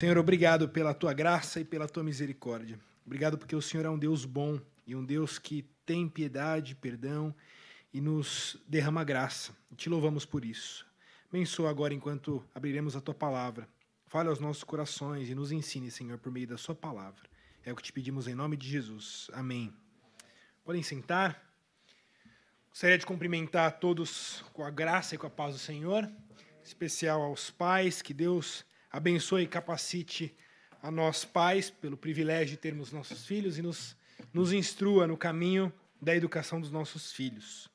Senhor, obrigado pela tua graça e pela tua misericórdia. Obrigado porque o Senhor é um Deus bom e um Deus que tem piedade, perdão e nos derrama graça. Te louvamos por isso. Abençoa agora enquanto abriremos a tua palavra. Fale aos nossos corações e nos ensine, Senhor, por meio da sua palavra. É o que te pedimos em nome de Jesus. Amém. Podem sentar. Gostaria de cumprimentar a todos com a graça e com a paz do Senhor, em especial aos pais, que Deus abençoe e capacite a nós pais pelo privilégio de termos nossos filhos e nos, nos instrua no caminho da educação dos nossos filhos.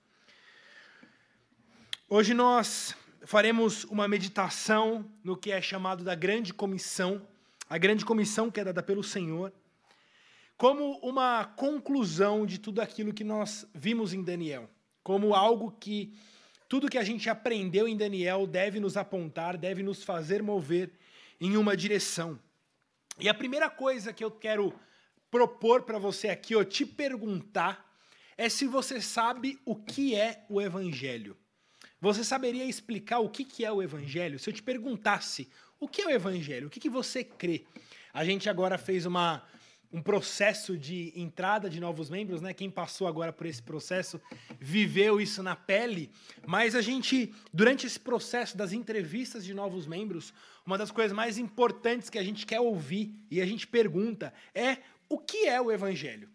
Hoje nós faremos uma meditação no que é chamado da Grande Comissão, a Grande Comissão que é dada pelo Senhor, como uma conclusão de tudo aquilo que nós vimos em Daniel, como algo que tudo que a gente aprendeu em Daniel deve nos apontar, deve nos fazer mover em uma direção. E a primeira coisa que eu quero propor para você aqui, ou te perguntar, é se você sabe o que é o Evangelho. Você saberia explicar o que, que é o Evangelho? Se eu te perguntasse o que é o Evangelho, o que, que você crê? A gente agora fez uma, um processo de entrada de novos membros, né? Quem passou agora por esse processo viveu isso na pele. Mas a gente, durante esse processo das entrevistas de novos membros, uma das coisas mais importantes que a gente quer ouvir e a gente pergunta é o que é o Evangelho?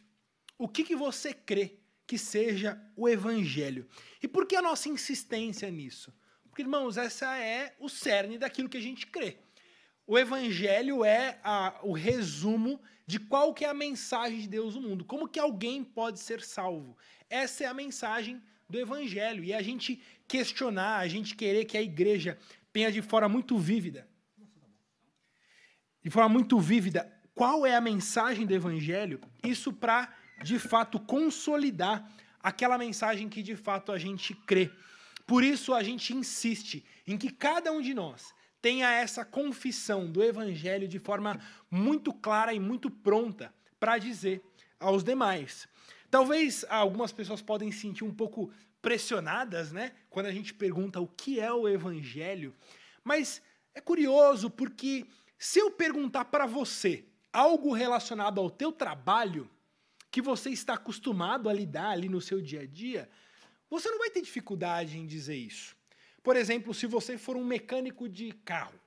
O que, que você crê que seja o Evangelho? E por que a nossa insistência nisso? Porque, irmãos, essa é o cerne daquilo que a gente crê. O Evangelho é a, o resumo de qual que é a mensagem de Deus no mundo. Como que alguém pode ser salvo? Essa é a mensagem do evangelho. E a gente questionar, a gente querer que a igreja tenha de forma muito vívida, de forma muito vívida, qual é a mensagem do evangelho, isso para de fato consolidar aquela mensagem que de fato a gente crê. Por isso a gente insiste em que cada um de nós tenha essa confissão do evangelho de forma muito clara e muito pronta para dizer aos demais. Talvez algumas pessoas podem se sentir um pouco pressionadas, né, quando a gente pergunta o que é o evangelho, mas é curioso porque se eu perguntar para você algo relacionado ao teu trabalho que você está acostumado a lidar ali no seu dia a dia, você não vai ter dificuldade em dizer isso. Por exemplo, se você for um mecânico de carro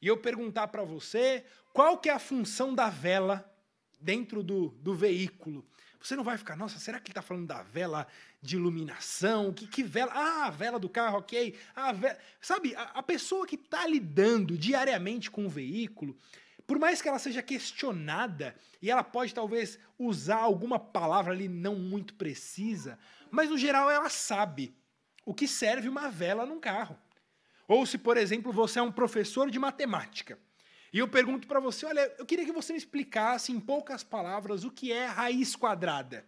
e eu perguntar para você qual que é a função da vela dentro do, do veículo, você não vai ficar, nossa, será que ele está falando da vela de iluminação? Que, que vela? Ah, a vela do carro, ok. A vela... Sabe, a, a pessoa que está lidando diariamente com o veículo, por mais que ela seja questionada, e ela pode talvez usar alguma palavra ali não muito precisa, mas no geral ela sabe o que serve uma vela num carro. Ou se, por exemplo, você é um professor de matemática, e eu pergunto para você, olha, eu queria que você me explicasse em poucas palavras o que é raiz quadrada.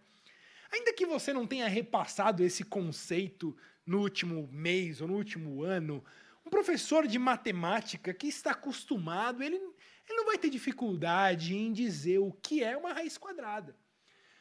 Ainda que você não tenha repassado esse conceito no último mês ou no último ano, um professor de matemática que está acostumado, ele, ele não vai ter dificuldade em dizer o que é uma raiz quadrada.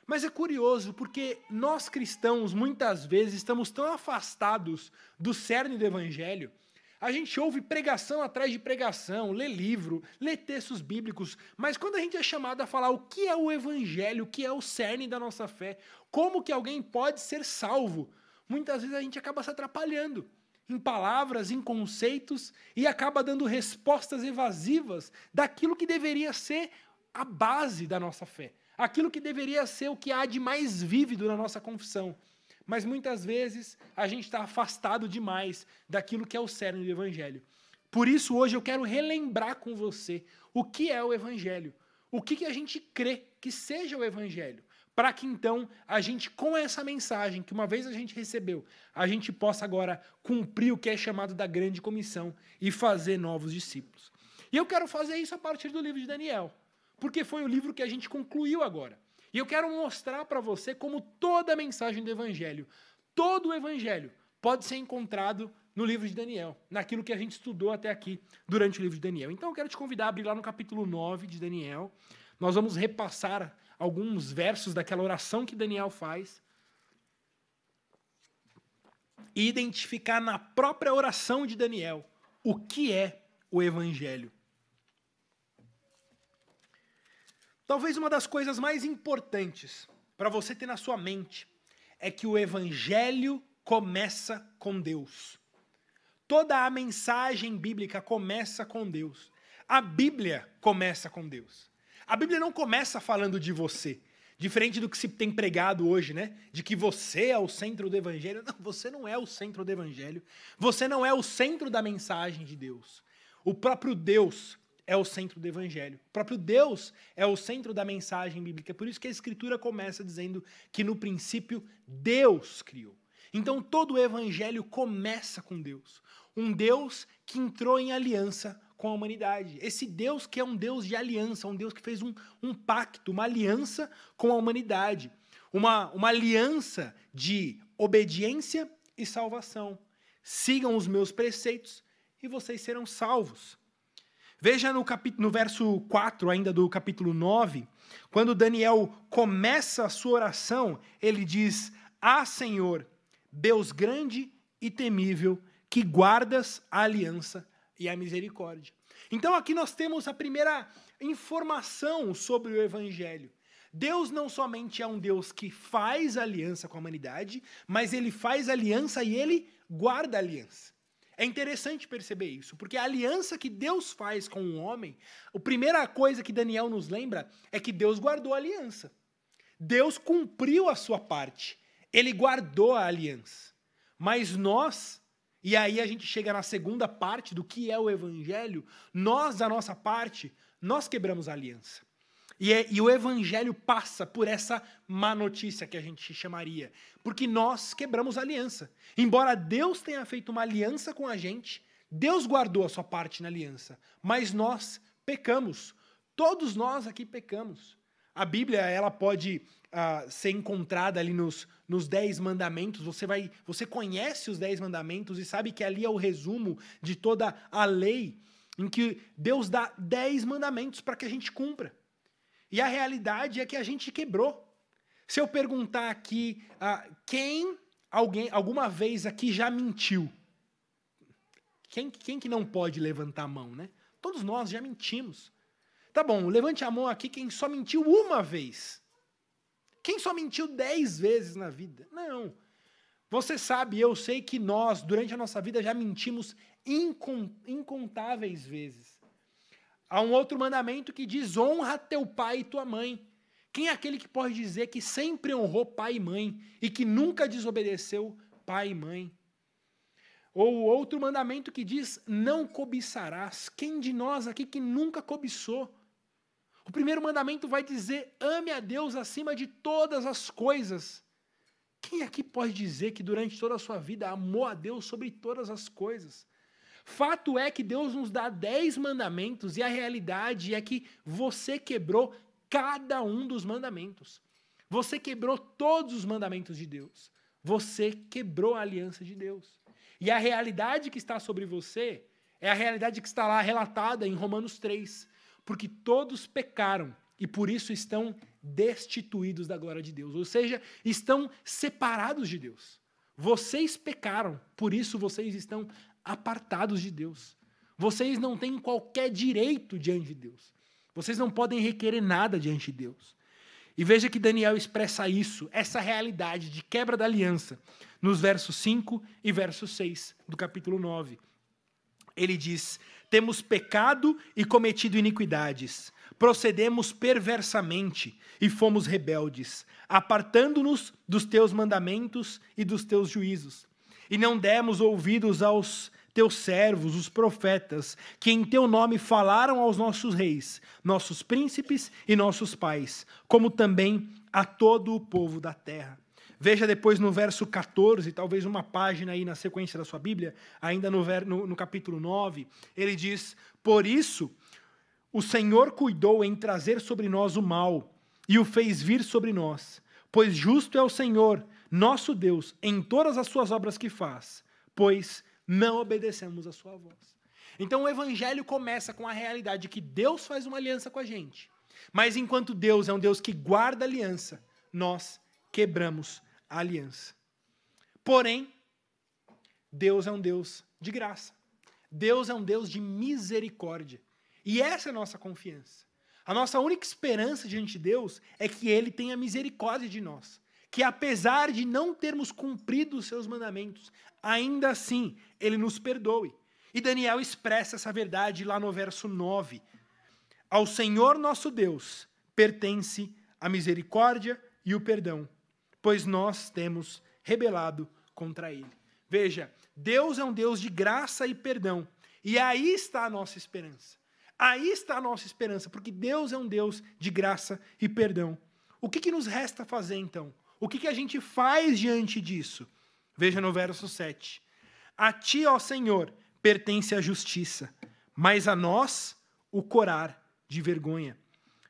Mas é curioso porque nós cristãos muitas vezes estamos tão afastados do cerne do evangelho. A gente ouve pregação atrás de pregação, lê livro, lê textos bíblicos, mas quando a gente é chamado a falar o que é o evangelho, o que é o cerne da nossa fé, como que alguém pode ser salvo, muitas vezes a gente acaba se atrapalhando em palavras, em conceitos e acaba dando respostas evasivas daquilo que deveria ser a base da nossa fé aquilo que deveria ser o que há de mais vívido na nossa confissão. Mas muitas vezes a gente está afastado demais daquilo que é o cerne do Evangelho. Por isso, hoje eu quero relembrar com você o que é o Evangelho. O que, que a gente crê que seja o Evangelho. Para que então a gente, com essa mensagem que uma vez a gente recebeu, a gente possa agora cumprir o que é chamado da grande comissão e fazer novos discípulos. E eu quero fazer isso a partir do livro de Daniel porque foi o livro que a gente concluiu agora. E eu quero mostrar para você como toda a mensagem do Evangelho, todo o Evangelho, pode ser encontrado no livro de Daniel, naquilo que a gente estudou até aqui durante o livro de Daniel. Então eu quero te convidar a abrir lá no capítulo 9 de Daniel. Nós vamos repassar alguns versos daquela oração que Daniel faz e identificar na própria oração de Daniel o que é o Evangelho. Talvez uma das coisas mais importantes para você ter na sua mente é que o evangelho começa com Deus. Toda a mensagem bíblica começa com Deus. A Bíblia começa com Deus. A Bíblia não começa falando de você. Diferente do que se tem pregado hoje, né? De que você é o centro do evangelho. Não, você não é o centro do evangelho. Você não é o centro da mensagem de Deus. O próprio Deus é o centro do evangelho. O próprio Deus é o centro da mensagem bíblica. Por isso que a escritura começa dizendo que no princípio Deus criou. Então todo o evangelho começa com Deus. Um Deus que entrou em aliança com a humanidade. Esse Deus que é um Deus de aliança, um Deus que fez um, um pacto, uma aliança com a humanidade. Uma, uma aliança de obediência e salvação. Sigam os meus preceitos e vocês serão salvos. Veja no, no verso 4, ainda do capítulo 9, quando Daniel começa a sua oração, ele diz: Ah, Senhor, Deus grande e temível, que guardas a aliança e a misericórdia. Então aqui nós temos a primeira informação sobre o evangelho. Deus não somente é um Deus que faz aliança com a humanidade, mas ele faz aliança e ele guarda aliança. É interessante perceber isso, porque a aliança que Deus faz com o homem, a primeira coisa que Daniel nos lembra é que Deus guardou a aliança. Deus cumpriu a sua parte. Ele guardou a aliança. Mas nós e aí a gente chega na segunda parte do que é o evangelho. Nós, da nossa parte, nós quebramos a aliança. E, é, e, o evangelho passa por essa má notícia que a gente chamaria, porque nós quebramos a aliança. Embora Deus tenha feito uma aliança com a gente, Deus guardou a sua parte na aliança, mas nós pecamos. Todos nós aqui pecamos. A Bíblia ela pode uh, ser encontrada ali nos, nos Dez Mandamentos. Você vai, você conhece os Dez Mandamentos e sabe que ali é o resumo de toda a lei, em que Deus dá dez mandamentos para que a gente cumpra. E a realidade é que a gente quebrou. Se eu perguntar aqui uh, quem alguém alguma vez aqui já mentiu, quem, quem que não pode levantar a mão, né? Todos nós já mentimos. Tá bom, levante a mão aqui quem só mentiu uma vez. Quem só mentiu dez vezes na vida? Não. Você sabe, eu sei que nós, durante a nossa vida, já mentimos incontáveis vezes. Há um outro mandamento que diz: honra teu pai e tua mãe. Quem é aquele que pode dizer que sempre honrou pai e mãe e que nunca desobedeceu pai e mãe? Ou outro mandamento que diz: não cobiçarás. Quem de nós aqui que nunca cobiçou? O primeiro mandamento vai dizer: ame a Deus acima de todas as coisas. Quem aqui pode dizer que durante toda a sua vida amou a Deus sobre todas as coisas? Fato é que Deus nos dá dez mandamentos e a realidade é que você quebrou cada um dos mandamentos. Você quebrou todos os mandamentos de Deus. Você quebrou a aliança de Deus. E a realidade que está sobre você é a realidade que está lá relatada em Romanos 3 porque todos pecaram e por isso estão destituídos da glória de Deus, ou seja, estão separados de Deus. Vocês pecaram, por isso vocês estão apartados de Deus. Vocês não têm qualquer direito diante de Deus. Vocês não podem requerer nada diante de Deus. E veja que Daniel expressa isso, essa realidade de quebra da aliança, nos versos 5 e verso 6 do capítulo 9. Ele diz: temos pecado e cometido iniquidades, procedemos perversamente e fomos rebeldes, apartando-nos dos teus mandamentos e dos teus juízos. E não demos ouvidos aos teus servos, os profetas, que em teu nome falaram aos nossos reis, nossos príncipes e nossos pais, como também a todo o povo da terra. Veja depois no verso 14, talvez uma página aí na sequência da sua Bíblia, ainda no, no, no capítulo 9, ele diz: Por isso o Senhor cuidou em trazer sobre nós o mal e o fez vir sobre nós, pois justo é o Senhor, nosso Deus, em todas as suas obras que faz, pois não obedecemos a sua voz. Então o evangelho começa com a realidade de que Deus faz uma aliança com a gente. Mas enquanto Deus é um Deus que guarda aliança, nós quebramos a aliança. Porém, Deus é um Deus de graça. Deus é um Deus de misericórdia. E essa é a nossa confiança. A nossa única esperança diante de Deus é que Ele tenha misericórdia de nós. Que apesar de não termos cumprido os seus mandamentos, ainda assim Ele nos perdoe. E Daniel expressa essa verdade lá no verso 9. Ao Senhor nosso Deus pertence a misericórdia e o perdão, pois nós temos rebelado contra Ele. Veja, Deus é um Deus de graça e perdão. E aí está a nossa esperança. Aí está a nossa esperança, porque Deus é um Deus de graça e perdão. O que, que nos resta fazer então? O que, que a gente faz diante disso? Veja no verso 7. A ti, ó Senhor, pertence a justiça, mas a nós o corar de vergonha.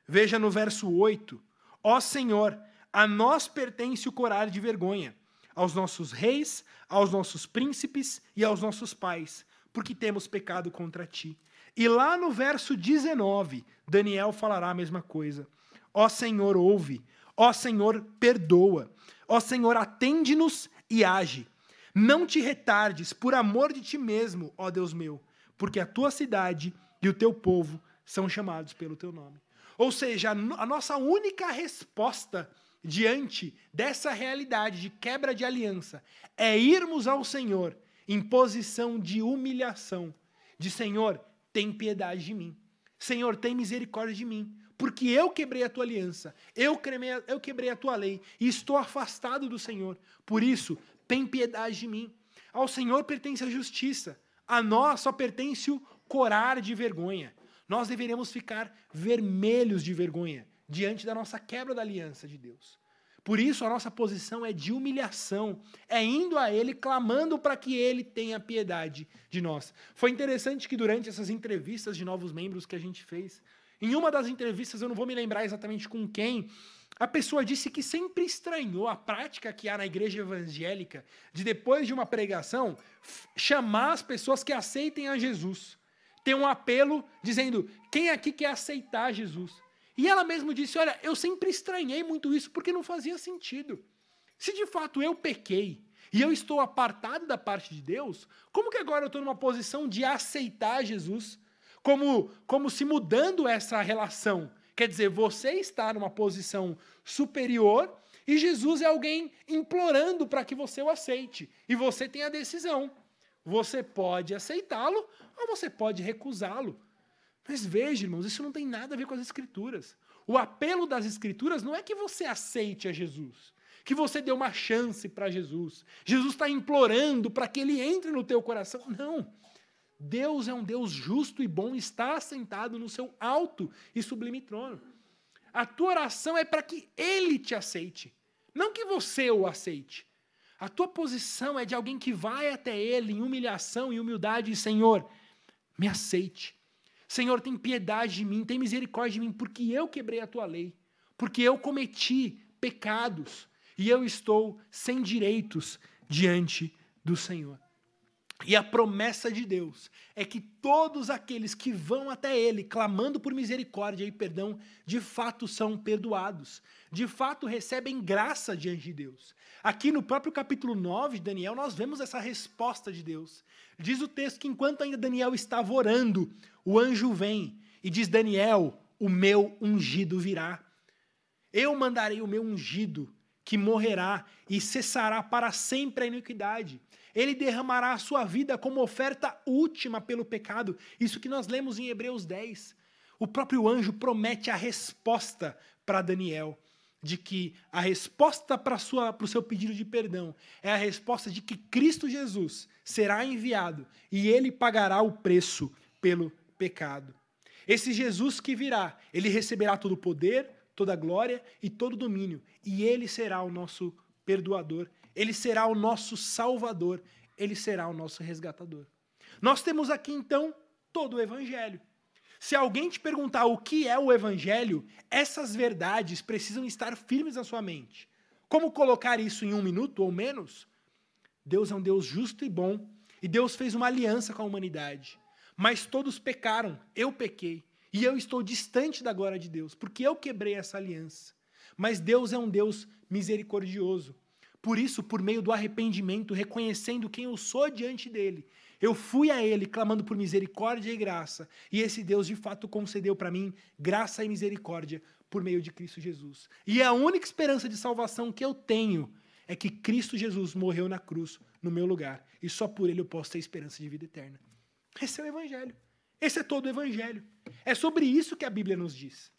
Veja no verso 8. Ó Senhor, a nós pertence o corar de vergonha, aos nossos reis, aos nossos príncipes e aos nossos pais, porque temos pecado contra ti. E lá no verso 19, Daniel falará a mesma coisa. Ó Senhor, ouve. Ó Senhor, perdoa. Ó Senhor, atende-nos e age. Não te retardes, por amor de ti mesmo, ó Deus meu, porque a tua cidade e o teu povo são chamados pelo teu nome. Ou seja, a nossa única resposta diante dessa realidade de quebra de aliança é irmos ao Senhor em posição de humilhação, de Senhor, tem piedade de mim. Senhor, tem misericórdia de mim. Porque eu quebrei a tua aliança, eu quebrei, eu quebrei a tua lei e estou afastado do Senhor. Por isso, tem piedade de mim. Ao Senhor pertence a justiça, a nós só pertence o corar de vergonha. Nós deveríamos ficar vermelhos de vergonha diante da nossa quebra da aliança de Deus. Por isso, a nossa posição é de humilhação, é indo a Ele, clamando para que Ele tenha piedade de nós. Foi interessante que durante essas entrevistas de novos membros que a gente fez, em uma das entrevistas, eu não vou me lembrar exatamente com quem, a pessoa disse que sempre estranhou a prática que há na igreja evangélica de, depois de uma pregação, chamar as pessoas que aceitem a Jesus. Ter um apelo dizendo: quem aqui quer aceitar Jesus? E ela mesmo disse: Olha, eu sempre estranhei muito isso porque não fazia sentido. Se de fato eu pequei e eu estou apartado da parte de Deus, como que agora eu estou numa posição de aceitar Jesus? Como, como se mudando essa relação. Quer dizer, você está numa posição superior e Jesus é alguém implorando para que você o aceite. E você tem a decisão. Você pode aceitá-lo ou você pode recusá-lo. Mas veja, irmãos, isso não tem nada a ver com as Escrituras. O apelo das Escrituras não é que você aceite a Jesus, que você dê uma chance para Jesus. Jesus está implorando para que ele entre no teu coração. Não. Deus é um Deus justo e bom, está assentado no seu alto e sublime trono. A tua oração é para que ele te aceite, não que você o aceite. A tua posição é de alguém que vai até ele em humilhação e humildade e Senhor, me aceite. Senhor, tem piedade de mim, tem misericórdia de mim, porque eu quebrei a tua lei, porque eu cometi pecados e eu estou sem direitos diante do Senhor. E a promessa de Deus é que todos aqueles que vão até Ele clamando por misericórdia e perdão, de fato são perdoados, de fato recebem graça diante de Deus. Aqui no próprio capítulo 9 de Daniel, nós vemos essa resposta de Deus. Diz o texto que enquanto ainda Daniel estava orando, o anjo vem e diz: Daniel, o meu ungido virá. Eu mandarei o meu ungido, que morrerá e cessará para sempre a iniquidade ele derramará a sua vida como oferta última pelo pecado. Isso que nós lemos em Hebreus 10. O próprio anjo promete a resposta para Daniel, de que a resposta para o seu pedido de perdão é a resposta de que Cristo Jesus será enviado e ele pagará o preço pelo pecado. Esse Jesus que virá, ele receberá todo o poder, toda a glória e todo o domínio, e ele será o nosso perdoador ele será o nosso salvador, ele será o nosso resgatador. Nós temos aqui então todo o evangelho. Se alguém te perguntar o que é o evangelho, essas verdades precisam estar firmes na sua mente. Como colocar isso em um minuto ou menos? Deus é um Deus justo e bom, e Deus fez uma aliança com a humanidade. Mas todos pecaram, eu pequei, e eu estou distante da glória de Deus, porque eu quebrei essa aliança. Mas Deus é um Deus misericordioso. Por isso, por meio do arrependimento, reconhecendo quem eu sou diante dele, Eu fui a Ele clamando por misericórdia e graça, e esse Deus de fato concedeu para mim graça e misericórdia por meio de Cristo Jesus. E a única esperança de salvação que eu tenho é que Cristo Jesus morreu na cruz no meu lugar, e só por Ele eu posso ter esperança de vida eterna. Esse é o Evangelho. Esse é todo o Evangelho. É sobre isso que a Bíblia nos diz.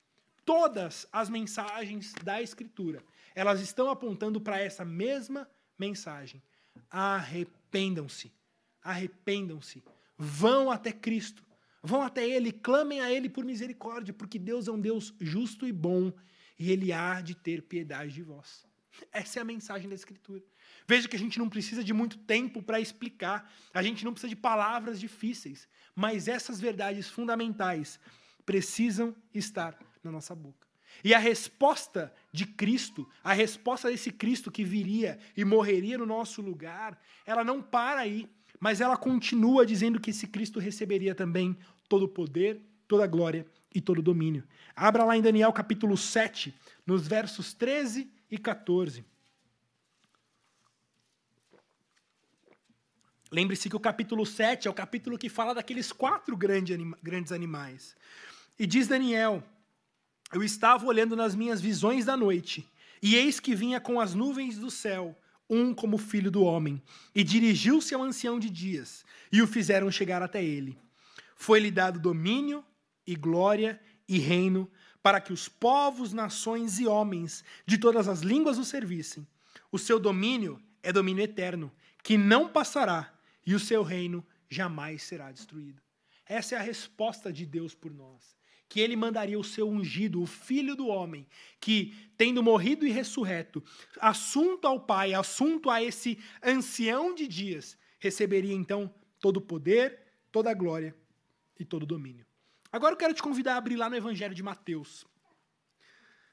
Todas as mensagens da Escritura, elas estão apontando para essa mesma mensagem. Arrependam-se. Arrependam-se, vão até Cristo, vão até Ele, clamem a Ele por misericórdia, porque Deus é um Deus justo e bom e Ele há de ter piedade de vós. Essa é a mensagem da Escritura. Veja que a gente não precisa de muito tempo para explicar, a gente não precisa de palavras difíceis, mas essas verdades fundamentais precisam estar na nossa boca. E a resposta de Cristo, a resposta desse Cristo que viria e morreria no nosso lugar, ela não para aí. Mas ela continua dizendo que esse Cristo receberia também todo o poder, toda a glória e todo o domínio. Abra lá em Daniel capítulo 7, nos versos 13 e 14. Lembre-se que o capítulo 7 é o capítulo que fala daqueles quatro grandes animais. E diz Daniel: Eu estava olhando nas minhas visões da noite, e eis que vinha com as nuvens do céu um como filho do homem, e dirigiu-se ao ancião de dias, e o fizeram chegar até ele. Foi-lhe dado domínio e glória e reino, para que os povos, nações e homens de todas as línguas o servissem. O seu domínio é domínio eterno, que não passará, e o seu reino jamais será destruído. Essa é a resposta de Deus por nós que ele mandaria o seu ungido, o filho do homem, que, tendo morrido e ressurreto, assunto ao Pai, assunto a esse ancião de dias, receberia então todo o poder, toda a glória e todo o domínio. Agora eu quero te convidar a abrir lá no Evangelho de Mateus.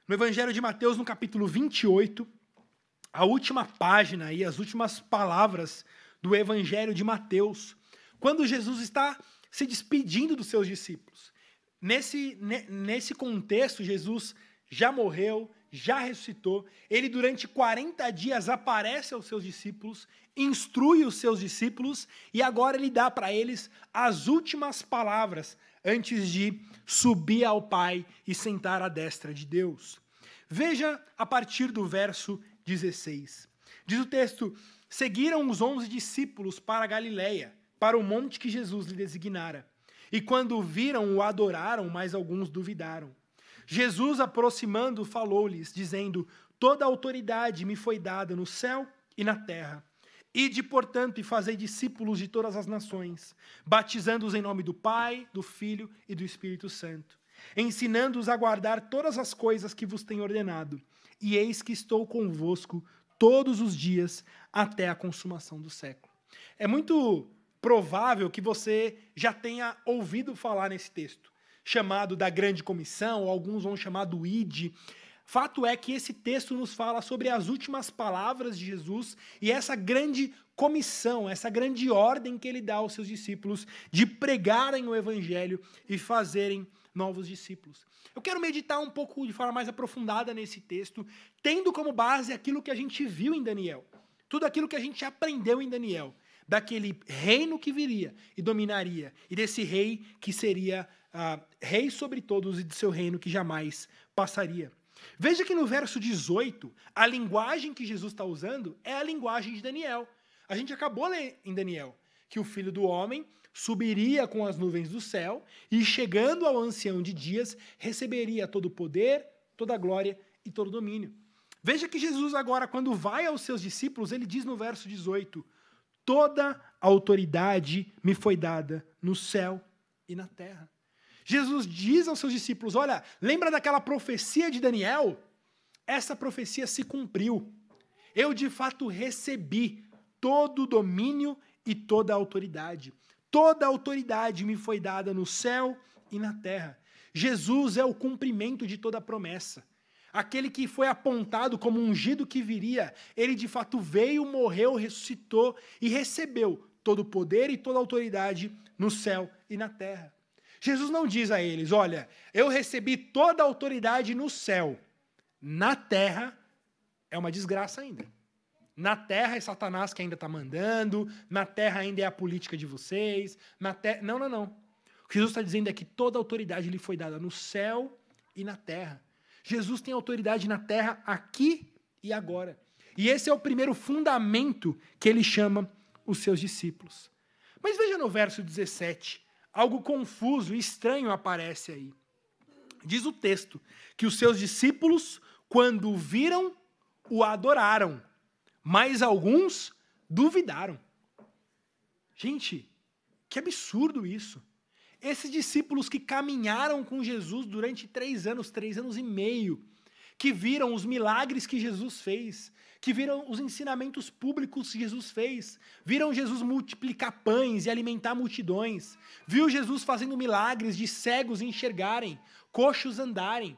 No Evangelho de Mateus, no capítulo 28, a última página e as últimas palavras do Evangelho de Mateus, quando Jesus está se despedindo dos seus discípulos. Nesse, nesse contexto, Jesus já morreu, já ressuscitou. Ele, durante 40 dias, aparece aos seus discípulos, instrui os seus discípulos e agora ele dá para eles as últimas palavras antes de subir ao Pai e sentar à destra de Deus. Veja a partir do verso 16. Diz o texto: Seguiram os onze discípulos para Galiléia, para o monte que Jesus lhe designara. E quando o viram, o adoraram, mas alguns duvidaram. Jesus, aproximando, falou-lhes, dizendo: Toda autoridade me foi dada no céu e na terra. Ide, portanto, e fazei discípulos de todas as nações, batizando-os em nome do Pai, do Filho e do Espírito Santo, ensinando-os a guardar todas as coisas que vos tenho ordenado. E eis que estou convosco todos os dias até a consumação do século. É muito provável que você já tenha ouvido falar nesse texto, chamado da Grande Comissão, alguns vão chamar do ID. Fato é que esse texto nos fala sobre as últimas palavras de Jesus e essa grande comissão, essa grande ordem que ele dá aos seus discípulos de pregarem o evangelho e fazerem novos discípulos. Eu quero meditar um pouco de forma mais aprofundada nesse texto, tendo como base aquilo que a gente viu em Daniel, tudo aquilo que a gente aprendeu em Daniel daquele reino que viria e dominaria, e desse rei que seria uh, rei sobre todos e de seu reino que jamais passaria. Veja que no verso 18, a linguagem que Jesus está usando é a linguagem de Daniel. A gente acabou ler em Daniel que o filho do homem subiria com as nuvens do céu e, chegando ao ancião de dias, receberia todo o poder, toda a glória e todo o domínio. Veja que Jesus, agora, quando vai aos seus discípulos, ele diz no verso 18: Toda a autoridade me foi dada no céu e na terra. Jesus diz aos seus discípulos: Olha, lembra daquela profecia de Daniel? Essa profecia se cumpriu. Eu de fato recebi todo o domínio e toda a autoridade. Toda a autoridade me foi dada no céu e na terra. Jesus é o cumprimento de toda a promessa aquele que foi apontado como ungido que viria, ele de fato veio, morreu, ressuscitou e recebeu todo o poder e toda a autoridade no céu e na terra. Jesus não diz a eles: Olha, eu recebi toda a autoridade no céu, na terra é uma desgraça ainda. Na terra é Satanás que ainda está mandando, na terra ainda é a política de vocês, na terra. Não, não, não. O que Jesus está dizendo é que toda autoridade lhe foi dada no céu e na terra. Jesus tem autoridade na terra aqui e agora. E esse é o primeiro fundamento que ele chama os seus discípulos. Mas veja no verso 17, algo confuso e estranho aparece aí. Diz o texto que os seus discípulos, quando o viram, o adoraram, mas alguns duvidaram. Gente, que absurdo isso. Esses discípulos que caminharam com Jesus durante três anos, três anos e meio, que viram os milagres que Jesus fez, que viram os ensinamentos públicos que Jesus fez, viram Jesus multiplicar pães e alimentar multidões, viu Jesus fazendo milagres de cegos enxergarem, coxos andarem,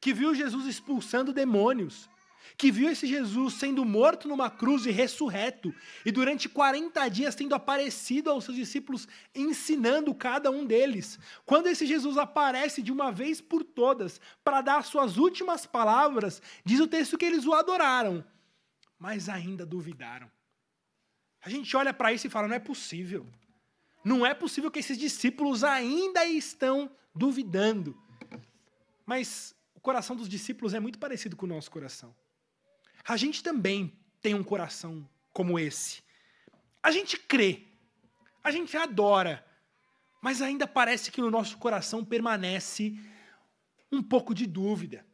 que viu Jesus expulsando demônios, que viu esse Jesus sendo morto numa cruz e ressurreto, e durante 40 dias tendo aparecido aos seus discípulos, ensinando cada um deles. Quando esse Jesus aparece de uma vez por todas para dar suas últimas palavras, diz o texto que eles o adoraram, mas ainda duvidaram. A gente olha para isso e fala: não é possível. Não é possível que esses discípulos ainda estão duvidando. Mas o coração dos discípulos é muito parecido com o nosso coração. A gente também tem um coração como esse. A gente crê, a gente adora, mas ainda parece que no nosso coração permanece um pouco de dúvida,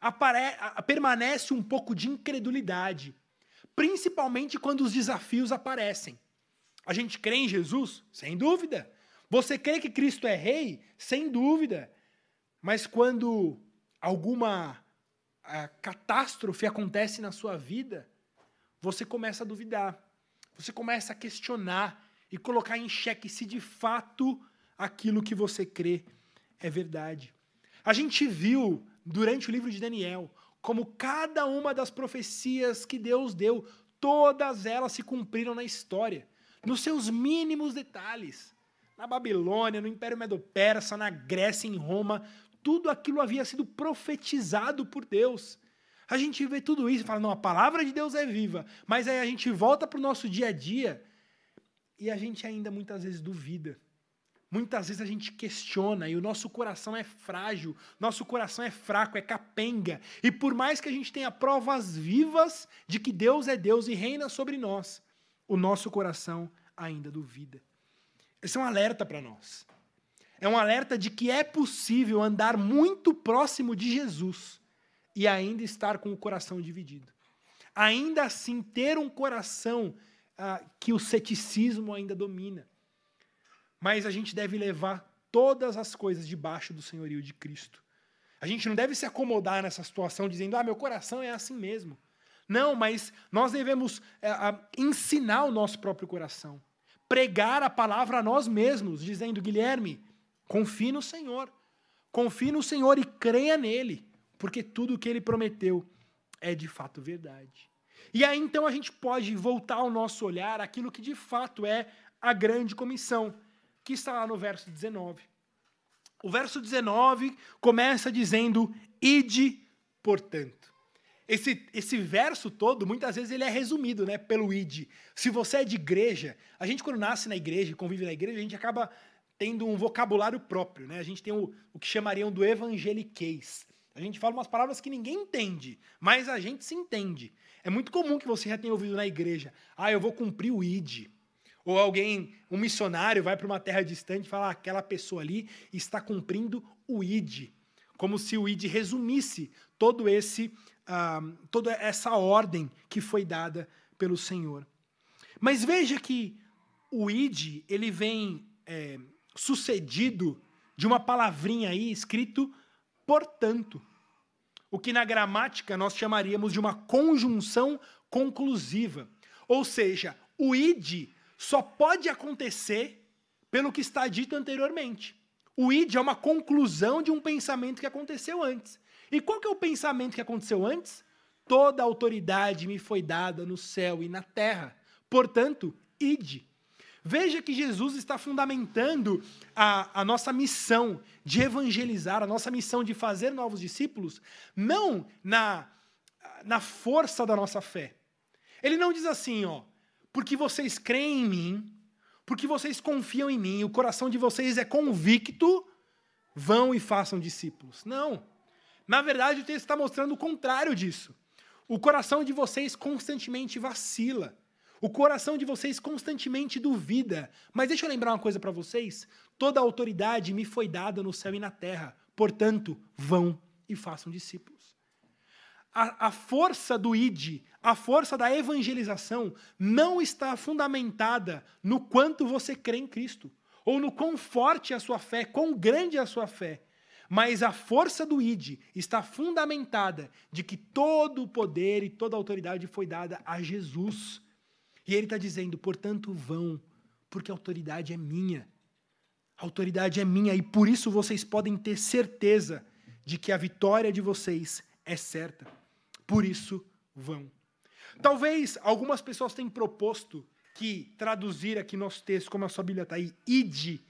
apare permanece um pouco de incredulidade, principalmente quando os desafios aparecem. A gente crê em Jesus? Sem dúvida. Você crê que Cristo é rei? Sem dúvida. Mas quando alguma a catástrofe acontece na sua vida, você começa a duvidar, você começa a questionar e colocar em xeque se de fato aquilo que você crê é verdade. A gente viu durante o livro de Daniel como cada uma das profecias que Deus deu, todas elas se cumpriram na história, nos seus mínimos detalhes. Na Babilônia, no Império Medo-Persa, na Grécia, em Roma, tudo aquilo havia sido profetizado por Deus. A gente vê tudo isso e fala, não, a palavra de Deus é viva. Mas aí a gente volta para o nosso dia a dia e a gente ainda muitas vezes duvida. Muitas vezes a gente questiona e o nosso coração é frágil, nosso coração é fraco, é capenga. E por mais que a gente tenha provas vivas de que Deus é Deus e reina sobre nós, o nosso coração ainda duvida. Esse é um alerta para nós. É um alerta de que é possível andar muito próximo de Jesus e ainda estar com o coração dividido. Ainda assim, ter um coração ah, que o ceticismo ainda domina. Mas a gente deve levar todas as coisas debaixo do senhorio de Cristo. A gente não deve se acomodar nessa situação dizendo, ah, meu coração é assim mesmo. Não, mas nós devemos é, ensinar o nosso próprio coração. Pregar a palavra a nós mesmos, dizendo, Guilherme, Confie no Senhor. Confie no Senhor e creia nele, porque tudo o que ele prometeu é de fato verdade. E aí então a gente pode voltar o nosso olhar aquilo que de fato é a grande comissão, que está lá no verso 19. O verso 19 começa dizendo: Ide, portanto. Esse, esse verso todo, muitas vezes, ele é resumido né, pelo id. Se você é de igreja, a gente, quando nasce na igreja convive na igreja, a gente acaba tendo um vocabulário próprio, né? A gente tem o, o que chamariam do evangeliquez. A gente fala umas palavras que ninguém entende, mas a gente se entende. É muito comum que você já tenha ouvido na igreja, ah, eu vou cumprir o ID. Ou alguém, um missionário, vai para uma terra distante e fala, ah, aquela pessoa ali está cumprindo o ID. Como se o ID resumisse todo esse, uh, toda essa ordem que foi dada pelo Senhor. Mas veja que o ID, ele vem é, sucedido de uma palavrinha aí escrito portanto. O que na gramática nós chamaríamos de uma conjunção conclusiva. Ou seja, o id só pode acontecer pelo que está dito anteriormente. O id é uma conclusão de um pensamento que aconteceu antes. E qual que é o pensamento que aconteceu antes? Toda autoridade me foi dada no céu e na terra. Portanto, ide. Veja que Jesus está fundamentando a, a nossa missão de evangelizar, a nossa missão de fazer novos discípulos, não na, na força da nossa fé. Ele não diz assim, ó, porque vocês creem em mim, porque vocês confiam em mim, o coração de vocês é convicto, vão e façam discípulos. Não. Na verdade, o texto está mostrando o contrário disso. O coração de vocês constantemente vacila. O coração de vocês constantemente duvida. Mas deixa eu lembrar uma coisa para vocês: toda autoridade me foi dada no céu e na terra. Portanto, vão e façam discípulos. A, a força do ID, a força da evangelização, não está fundamentada no quanto você crê em Cristo, ou no quão forte é a sua fé, quão grande é a sua fé. Mas a força do ID está fundamentada de que todo o poder e toda a autoridade foi dada a Jesus. E ele está dizendo, portanto, vão, porque a autoridade é minha. A autoridade é minha e por isso vocês podem ter certeza de que a vitória de vocês é certa. Por isso, vão. Talvez algumas pessoas tenham proposto que traduzir aqui nosso texto, como a sua Bíblia está aí, id,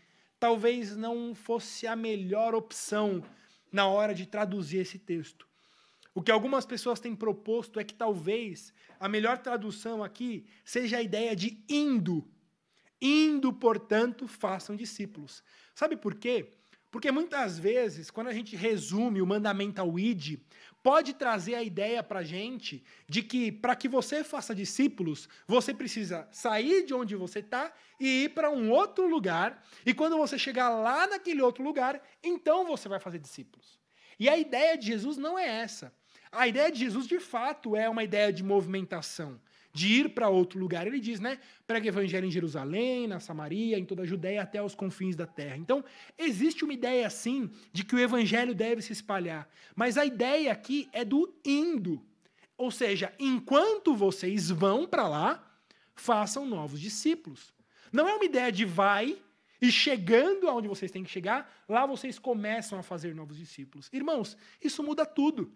talvez não fosse a melhor opção na hora de traduzir esse texto. O que algumas pessoas têm proposto é que talvez a melhor tradução aqui seja a ideia de indo. Indo, portanto, façam discípulos. Sabe por quê? Porque muitas vezes, quando a gente resume o mandamento ao id, pode trazer a ideia para a gente de que para que você faça discípulos, você precisa sair de onde você está e ir para um outro lugar. E quando você chegar lá naquele outro lugar, então você vai fazer discípulos. E a ideia de Jesus não é essa. A ideia de Jesus, de fato, é uma ideia de movimentação de ir para outro lugar. Ele diz, né? Prega evangelho em Jerusalém, na Samaria, em toda a Judéia até os confins da terra. Então, existe uma ideia assim de que o evangelho deve se espalhar. Mas a ideia aqui é do indo. Ou seja, enquanto vocês vão para lá, façam novos discípulos. Não é uma ideia de vai e chegando aonde vocês têm que chegar, lá vocês começam a fazer novos discípulos. Irmãos, isso muda tudo.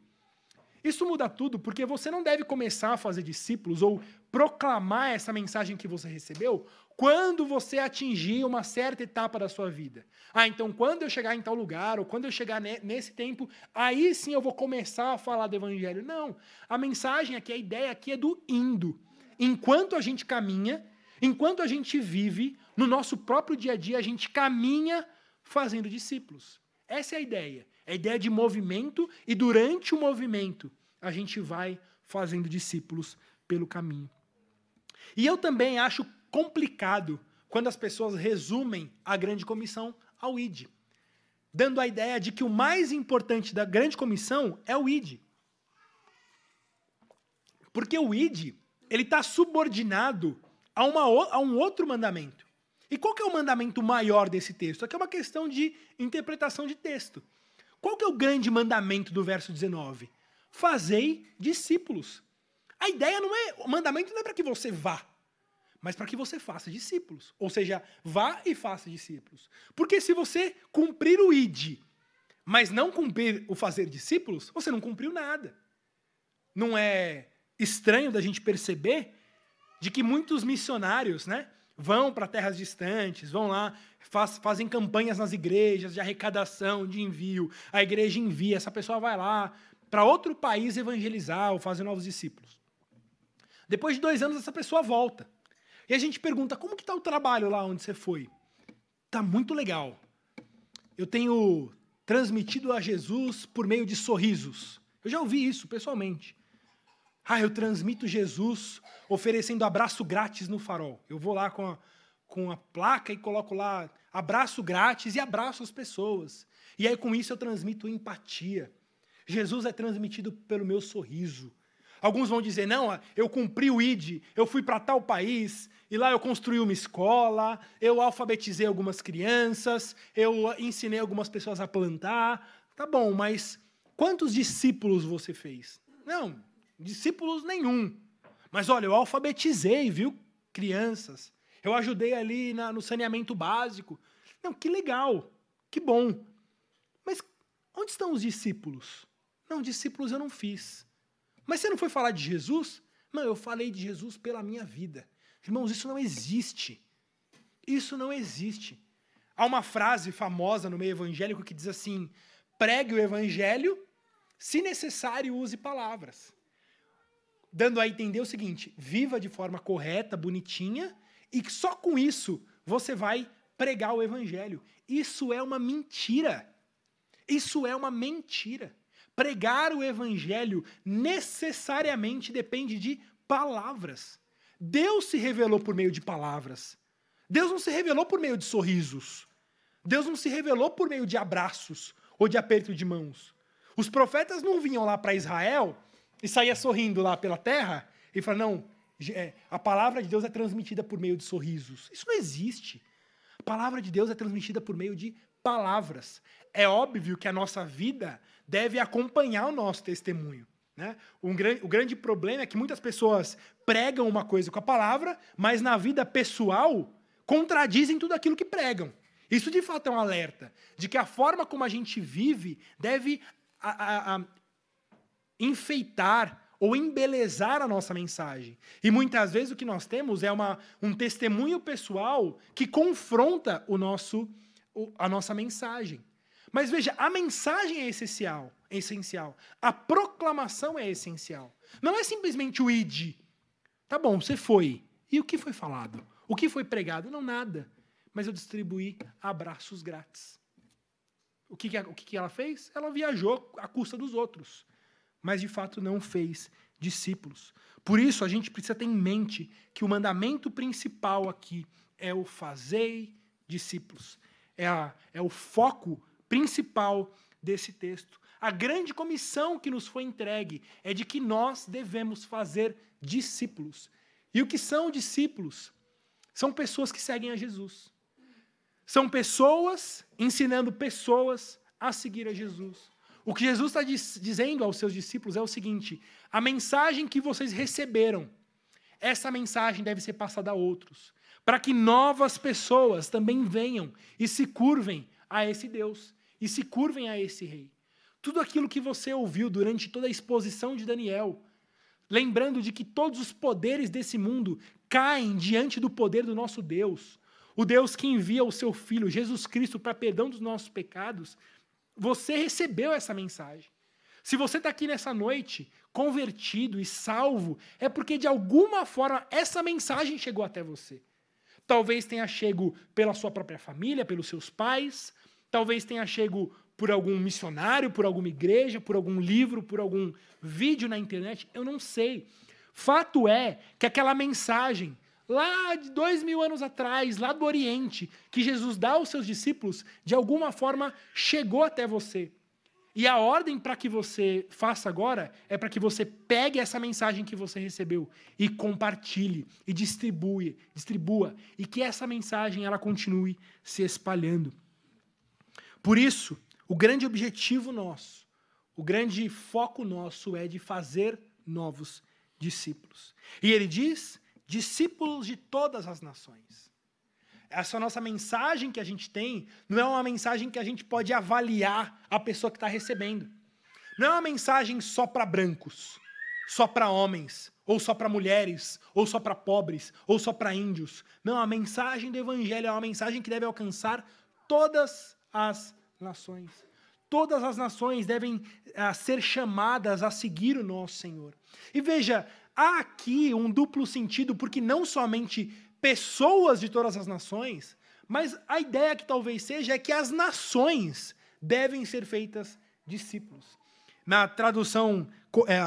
Isso muda tudo porque você não deve começar a fazer discípulos ou proclamar essa mensagem que você recebeu quando você atingir uma certa etapa da sua vida. Ah, então quando eu chegar em tal lugar ou quando eu chegar nesse tempo, aí sim eu vou começar a falar do evangelho. Não. A mensagem aqui, a ideia aqui é do indo. Enquanto a gente caminha, enquanto a gente vive, no nosso próprio dia a dia, a gente caminha fazendo discípulos. Essa é a ideia. É a ideia de movimento e durante o movimento a gente vai fazendo discípulos pelo caminho. E eu também acho complicado quando as pessoas resumem a grande comissão ao ID, dando a ideia de que o mais importante da grande comissão é o ID. Porque o ID ele está subordinado a, uma, a um outro mandamento. E qual que é o mandamento maior desse texto? Aqui é uma questão de interpretação de texto. Qual que é o grande mandamento do verso 19? Fazei discípulos. A ideia não é, o mandamento não é para que você vá, mas para que você faça discípulos. Ou seja, vá e faça discípulos. Porque se você cumprir o id, mas não cumprir o fazer discípulos, você não cumpriu nada. Não é estranho da gente perceber de que muitos missionários, né, vão para terras distantes, vão lá, faz, fazem campanhas nas igrejas de arrecadação, de envio. A igreja envia, essa pessoa vai lá para outro país evangelizar ou fazer novos discípulos. Depois de dois anos, essa pessoa volta. E a gente pergunta, como que está o trabalho lá onde você foi? Está muito legal. Eu tenho transmitido a Jesus por meio de sorrisos. Eu já ouvi isso pessoalmente. Ah, eu transmito Jesus oferecendo abraço grátis no farol. Eu vou lá com a, com a placa e coloco lá abraço grátis e abraço as pessoas. E aí com isso eu transmito empatia. Jesus é transmitido pelo meu sorriso. Alguns vão dizer: não, eu cumpri o ID, eu fui para tal país, e lá eu construí uma escola, eu alfabetizei algumas crianças, eu ensinei algumas pessoas a plantar. Tá bom, mas quantos discípulos você fez? Não, discípulos nenhum. Mas olha, eu alfabetizei, viu? Crianças. Eu ajudei ali na, no saneamento básico. Não, que legal, que bom. Mas onde estão os discípulos? Não, discípulos eu não fiz. Mas você não foi falar de Jesus? Não, eu falei de Jesus pela minha vida. Irmãos, isso não existe. Isso não existe. Há uma frase famosa no meio evangélico que diz assim: pregue o evangelho, se necessário, use palavras dando a entender o seguinte: viva de forma correta, bonitinha, e só com isso você vai pregar o evangelho. Isso é uma mentira. Isso é uma mentira. Pregar o evangelho necessariamente depende de palavras. Deus se revelou por meio de palavras. Deus não se revelou por meio de sorrisos. Deus não se revelou por meio de abraços ou de aperto de mãos. Os profetas não vinham lá para Israel e saía sorrindo lá pela terra e falavam, não, é, a palavra de Deus é transmitida por meio de sorrisos. Isso não existe. A palavra de Deus é transmitida por meio de palavras. É óbvio que a nossa vida deve acompanhar o nosso testemunho. Né? Um grande, o grande problema é que muitas pessoas pregam uma coisa com a palavra, mas na vida pessoal contradizem tudo aquilo que pregam. Isso de fato é um alerta de que a forma como a gente vive deve a, a, a enfeitar ou embelezar a nossa mensagem. E muitas vezes o que nós temos é uma, um testemunho pessoal que confronta o nosso, a nossa mensagem. Mas veja, a mensagem é essencial, é essencial. A proclamação é essencial. Não é simplesmente o id. Tá bom, você foi. E o que foi falado? O que foi pregado? Não, nada. Mas eu distribuí abraços grátis. O que, que, o que, que ela fez? Ela viajou à custa dos outros mas de fato não fez discípulos. Por isso, a gente precisa ter em mente que o mandamento principal aqui é o fazei discípulos. É, a, é o foco principal desse texto. A grande comissão que nos foi entregue é de que nós devemos fazer discípulos. E o que são discípulos? São pessoas que seguem a Jesus. São pessoas ensinando pessoas a seguir a Jesus. O que Jesus está diz, dizendo aos seus discípulos é o seguinte: a mensagem que vocês receberam, essa mensagem deve ser passada a outros, para que novas pessoas também venham e se curvem a esse Deus, e se curvem a esse rei. Tudo aquilo que você ouviu durante toda a exposição de Daniel, lembrando de que todos os poderes desse mundo caem diante do poder do nosso Deus, o Deus que envia o seu Filho, Jesus Cristo, para perdão dos nossos pecados, você recebeu essa mensagem. Se você está aqui nessa noite, convertido e salvo, é porque de alguma forma essa mensagem chegou até você. Talvez tenha chego pela sua própria família, pelos seus pais, talvez tenha chego por algum missionário, por alguma igreja, por algum livro, por algum vídeo na internet, eu não sei. Fato é que aquela mensagem lá de dois mil anos atrás, lá do Oriente, que Jesus dá aos seus discípulos, de alguma forma chegou até você. E a ordem para que você faça agora é para que você pegue essa mensagem que você recebeu e compartilhe e distribui, distribua e que essa mensagem ela continue se espalhando. Por isso, o grande objetivo nosso, o grande foco nosso é de fazer novos discípulos. E ele diz discípulos de todas as nações. Essa nossa mensagem que a gente tem não é uma mensagem que a gente pode avaliar a pessoa que está recebendo. Não é uma mensagem só para brancos, só para homens, ou só para mulheres, ou só para pobres, ou só para índios. Não, a mensagem do evangelho é uma mensagem que deve alcançar todas as nações. Todas as nações devem uh, ser chamadas a seguir o nosso Senhor. E veja, há aqui um duplo sentido, porque não somente pessoas de todas as nações, mas a ideia que talvez seja é que as nações devem ser feitas discípulos. Na tradução é,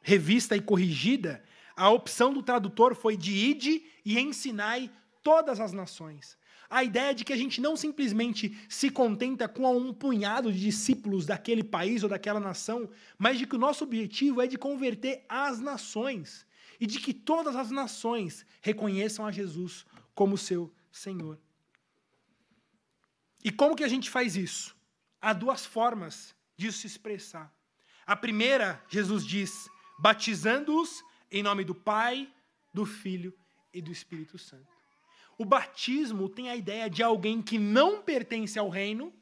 revista e corrigida, a opção do tradutor foi de ide e ensinai todas as nações a ideia de que a gente não simplesmente se contenta com um punhado de discípulos daquele país ou daquela nação, mas de que o nosso objetivo é de converter as nações e de que todas as nações reconheçam a Jesus como seu Senhor. E como que a gente faz isso? Há duas formas disso se expressar. A primeira, Jesus diz, batizando-os em nome do Pai, do Filho e do Espírito Santo. O batismo tem a ideia de alguém que não pertence ao reino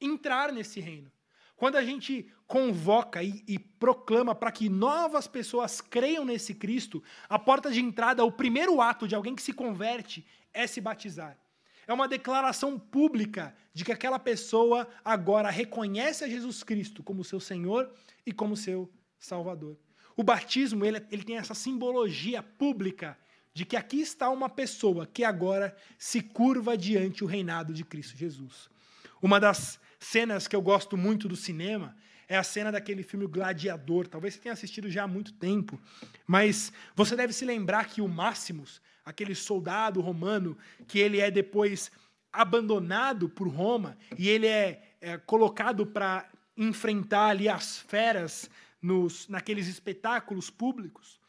entrar nesse reino. Quando a gente convoca e, e proclama para que novas pessoas creiam nesse Cristo, a porta de entrada, o primeiro ato de alguém que se converte é se batizar. É uma declaração pública de que aquela pessoa agora reconhece a Jesus Cristo como seu Senhor e como seu Salvador. O batismo ele, ele tem essa simbologia pública de que aqui está uma pessoa que agora se curva diante o reinado de Cristo Jesus. Uma das cenas que eu gosto muito do cinema é a cena daquele filme Gladiador. Talvez você tenha assistido já há muito tempo, mas você deve se lembrar que o Máximos, aquele soldado romano, que ele é depois abandonado por Roma e ele é, é colocado para enfrentar ali as feras nos, naqueles espetáculos públicos.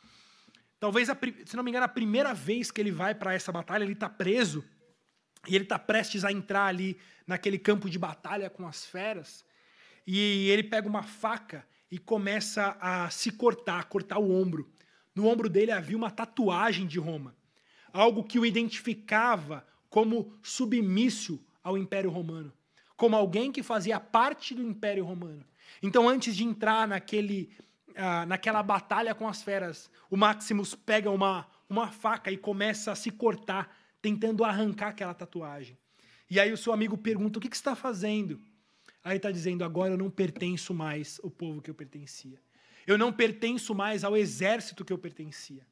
Talvez, a, se não me engano, a primeira vez que ele vai para essa batalha, ele está preso e ele está prestes a entrar ali naquele campo de batalha com as feras. E ele pega uma faca e começa a se cortar, a cortar o ombro. No ombro dele havia uma tatuagem de Roma, algo que o identificava como submisso ao Império Romano, como alguém que fazia parte do Império Romano. Então, antes de entrar naquele, uh, naquela batalha com as feras, o Maximus pega uma, uma faca e começa a se cortar, tentando arrancar aquela tatuagem. E aí o seu amigo pergunta: o que, que você está fazendo? Aí está dizendo: agora eu não pertenço mais ao povo que eu pertencia. Eu não pertenço mais ao exército que eu pertencia.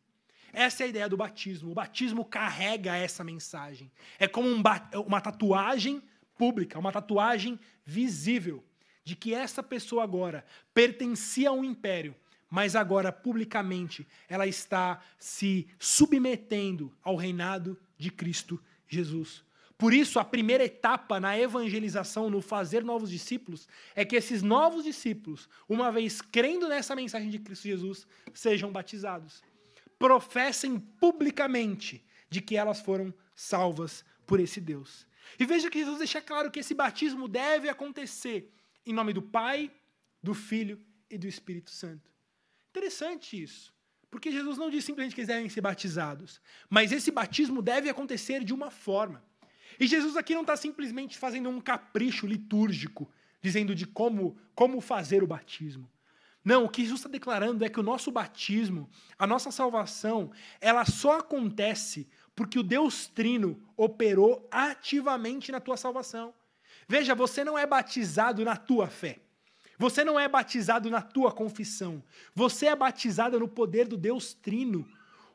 Essa é a ideia do batismo. O batismo carrega essa mensagem. É como um uma tatuagem pública, uma tatuagem visível de que essa pessoa agora pertencia a um império, mas agora publicamente ela está se submetendo ao reinado de Cristo Jesus. Por isso, a primeira etapa na evangelização, no fazer novos discípulos, é que esses novos discípulos, uma vez crendo nessa mensagem de Cristo Jesus, sejam batizados. Professem publicamente de que elas foram salvas por esse Deus. E veja que Jesus deixa claro que esse batismo deve acontecer em nome do Pai, do Filho e do Espírito Santo. Interessante isso. Porque Jesus não diz simplesmente que eles devem ser batizados, mas esse batismo deve acontecer de uma forma. E Jesus aqui não está simplesmente fazendo um capricho litúrgico, dizendo de como, como fazer o batismo. Não, o que Jesus está declarando é que o nosso batismo, a nossa salvação, ela só acontece porque o Deus Trino operou ativamente na tua salvação. Veja, você não é batizado na tua fé. Você não é batizado na tua confissão. Você é batizado no poder do Deus Trino.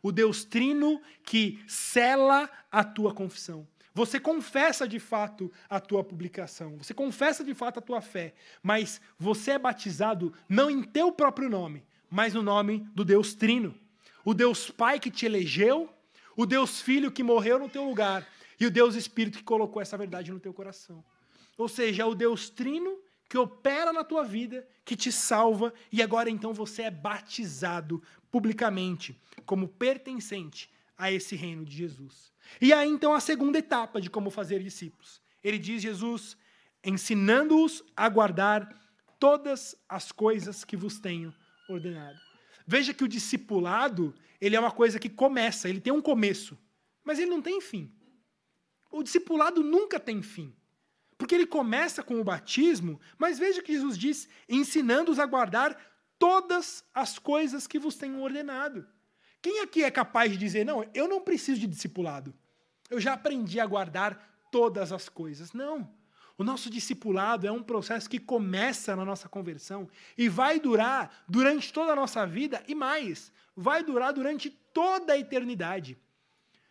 O Deus Trino que cela a tua confissão. Você confessa de fato a tua publicação, você confessa de fato a tua fé, mas você é batizado não em teu próprio nome, mas no nome do Deus Trino. O Deus Pai que te elegeu, o Deus Filho que morreu no teu lugar e o Deus Espírito que colocou essa verdade no teu coração. Ou seja, é o Deus Trino que opera na tua vida, que te salva e agora então você é batizado publicamente como pertencente a esse reino de Jesus. E aí então a segunda etapa de como fazer discípulos. Ele diz Jesus ensinando-os a guardar todas as coisas que vos tenho ordenado. Veja que o discipulado, ele é uma coisa que começa, ele tem um começo, mas ele não tem fim. O discipulado nunca tem fim. Porque ele começa com o batismo, mas veja que Jesus diz: ensinando-os a guardar todas as coisas que vos tenho ordenado. Quem aqui é capaz de dizer, não, eu não preciso de discipulado. Eu já aprendi a guardar todas as coisas. Não. O nosso discipulado é um processo que começa na nossa conversão e vai durar durante toda a nossa vida e mais, vai durar durante toda a eternidade.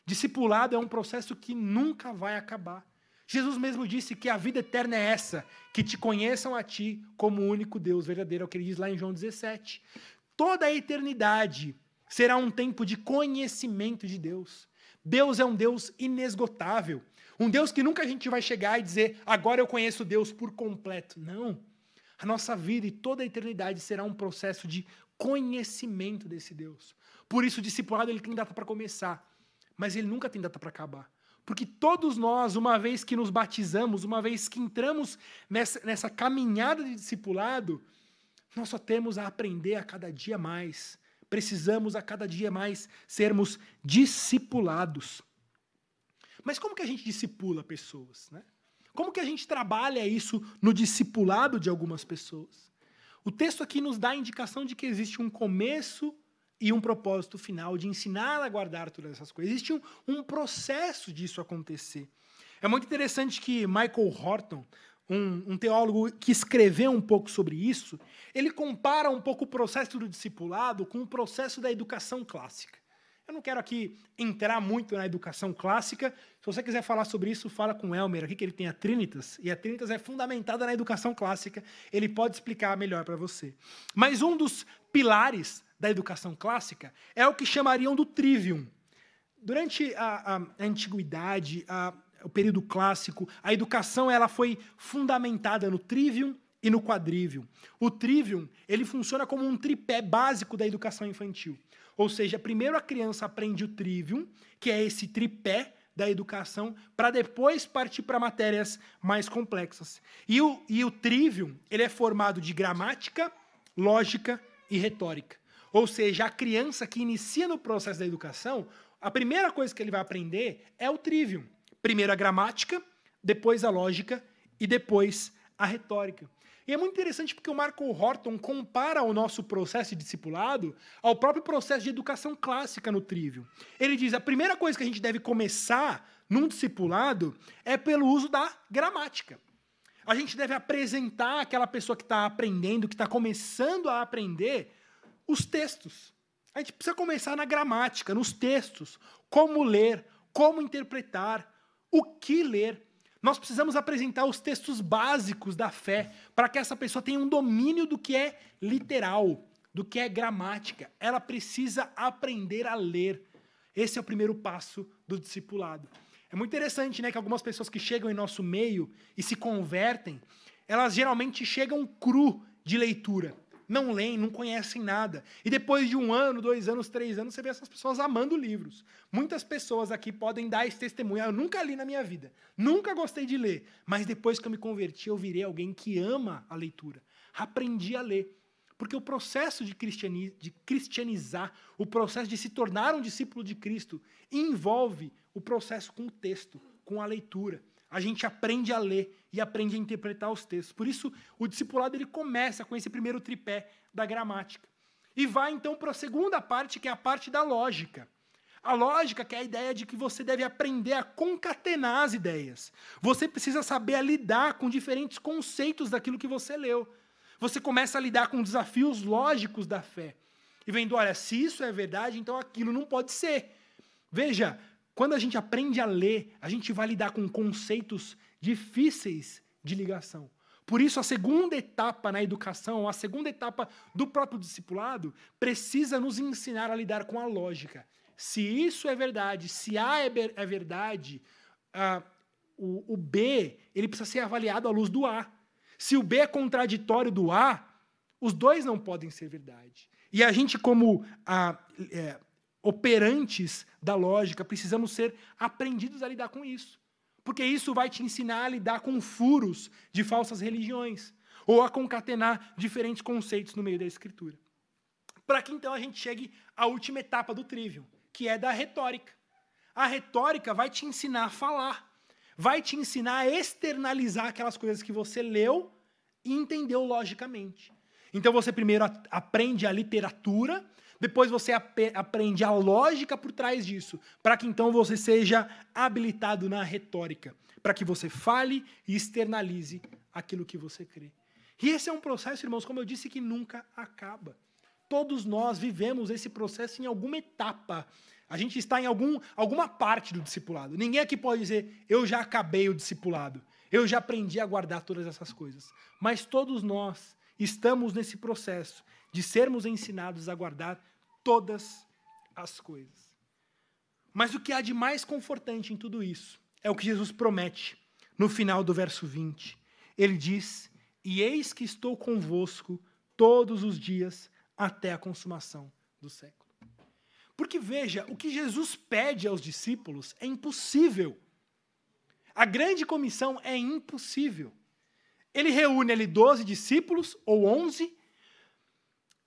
Discipulado é um processo que nunca vai acabar. Jesus mesmo disse que a vida eterna é essa, que te conheçam a ti como o único Deus verdadeiro, é o que ele diz lá em João 17. Toda a eternidade será um tempo de conhecimento de Deus. Deus é um Deus inesgotável. Um Deus que nunca a gente vai chegar e dizer, agora eu conheço Deus por completo. Não. A nossa vida e toda a eternidade será um processo de conhecimento desse Deus. Por isso, o discipulado ele tem data para começar, mas ele nunca tem data para acabar. Porque todos nós, uma vez que nos batizamos, uma vez que entramos nessa, nessa caminhada de discipulado, nós só temos a aprender a cada dia mais Precisamos a cada dia mais sermos discipulados. Mas como que a gente discipula pessoas? Né? Como que a gente trabalha isso no discipulado de algumas pessoas? O texto aqui nos dá a indicação de que existe um começo e um propósito final de ensinar a guardar todas essas coisas. Existe um, um processo disso acontecer. É muito interessante que Michael Horton, um, um, teólogo que escreveu um pouco sobre isso, ele compara um pouco o processo do discipulado com o processo da educação clássica. Eu não quero aqui entrar muito na educação clássica. Se você quiser falar sobre isso, fala com o Elmer aqui, que ele tem a Trinitas, e a Trinitas é fundamentada na educação clássica. Ele pode explicar melhor para você. Mas um dos pilares da educação clássica é o que chamariam do trivium. Durante a, a, a antiguidade, a, o período clássico, a educação ela foi fundamentada no trivium e no quadrivium. O trivium ele funciona como um tripé básico da educação infantil. Ou seja, primeiro a criança aprende o trivium, que é esse tripé da educação, para depois partir para matérias mais complexas. E o, e o trivium ele é formado de gramática, lógica e retórica. Ou seja, a criança que inicia no processo da educação, a primeira coisa que ele vai aprender é o trivium. Primeiro a gramática, depois a lógica e depois a retórica. E é muito interessante porque o Marco Horton compara o nosso processo de discipulado ao próprio processo de educação clássica no Trivium. Ele diz: a primeira coisa que a gente deve começar num discipulado é pelo uso da gramática. A gente deve apresentar aquela pessoa que está aprendendo, que está começando a aprender, os textos. A gente precisa começar na gramática, nos textos. Como ler, como interpretar, o que ler. Nós precisamos apresentar os textos básicos da fé para que essa pessoa tenha um domínio do que é literal, do que é gramática. Ela precisa aprender a ler. Esse é o primeiro passo do discipulado. É muito interessante, né, que algumas pessoas que chegam em nosso meio e se convertem, elas geralmente chegam cru de leitura não leem, não conhecem nada. E depois de um ano, dois anos, três anos, você vê essas pessoas amando livros. Muitas pessoas aqui podem dar esse testemunho. Eu nunca li na minha vida, nunca gostei de ler, mas depois que eu me converti, eu virei alguém que ama a leitura. Aprendi a ler. Porque o processo de, cristiani de cristianizar, o processo de se tornar um discípulo de Cristo, envolve o processo com o texto, com a leitura a gente aprende a ler e aprende a interpretar os textos. Por isso, o discipulado ele começa com esse primeiro tripé da gramática. E vai então para a segunda parte, que é a parte da lógica. A lógica que é a ideia de que você deve aprender a concatenar as ideias. Você precisa saber lidar com diferentes conceitos daquilo que você leu. Você começa a lidar com desafios lógicos da fé. E vendo, olha, se isso é verdade, então aquilo não pode ser. Veja, quando a gente aprende a ler, a gente vai lidar com conceitos difíceis de ligação. Por isso, a segunda etapa na educação, a segunda etapa do próprio discipulado, precisa nos ensinar a lidar com a lógica. Se isso é verdade, se A é, é verdade, uh, o, o, B ele precisa ser avaliado à luz do A. Se o B é contraditório do A, os dois não podem ser verdade. E a gente, como é, operantes da lógica, precisamos ser aprendidos a lidar com isso. Porque isso vai te ensinar a lidar com furos de falsas religiões, ou a concatenar diferentes conceitos no meio da escritura. Para que então a gente chegue à última etapa do trivium, que é da retórica. A retórica vai te ensinar a falar, vai te ensinar a externalizar aquelas coisas que você leu e entendeu logicamente. Então você primeiro aprende a literatura, depois você ap aprende a lógica por trás disso, para que então você seja habilitado na retórica, para que você fale e externalize aquilo que você crê. E esse é um processo, irmãos, como eu disse, que nunca acaba. Todos nós vivemos esse processo em alguma etapa. A gente está em algum, alguma parte do discipulado. Ninguém aqui pode dizer, eu já acabei o discipulado. Eu já aprendi a guardar todas essas coisas. Mas todos nós estamos nesse processo de sermos ensinados a guardar todas as coisas. Mas o que há de mais confortante em tudo isso é o que Jesus promete no final do verso 20. Ele diz: E eis que estou convosco todos os dias até a consumação do século. Porque veja, o que Jesus pede aos discípulos é impossível. A grande comissão é impossível. Ele reúne ali 12 discípulos, ou 11,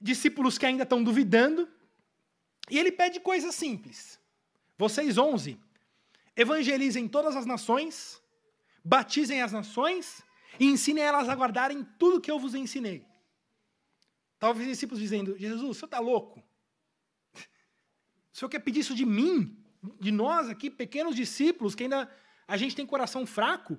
discípulos que ainda estão duvidando, e ele pede coisas simples. Vocês, 11, evangelizem todas as nações, batizem as nações e ensinem elas a guardarem tudo que eu vos ensinei. Talvez os discípulos dizendo: Jesus, senhor está louco? O senhor quer pedir isso de mim? De nós aqui, pequenos discípulos, que ainda a gente tem coração fraco?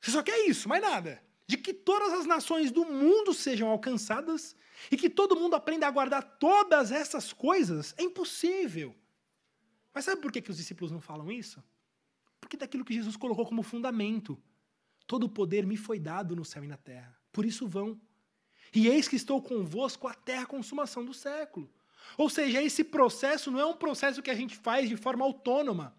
Você só quer isso, mais nada. De que todas as nações do mundo sejam alcançadas e que todo mundo aprenda a guardar todas essas coisas. É impossível. Mas sabe por que, os discípulos não falam isso? Porque daquilo que Jesus colocou como fundamento. Todo o poder me foi dado no céu e na terra. Por isso vão. E eis que estou convosco até a consumação do século. Ou seja, esse processo não é um processo que a gente faz de forma autônoma,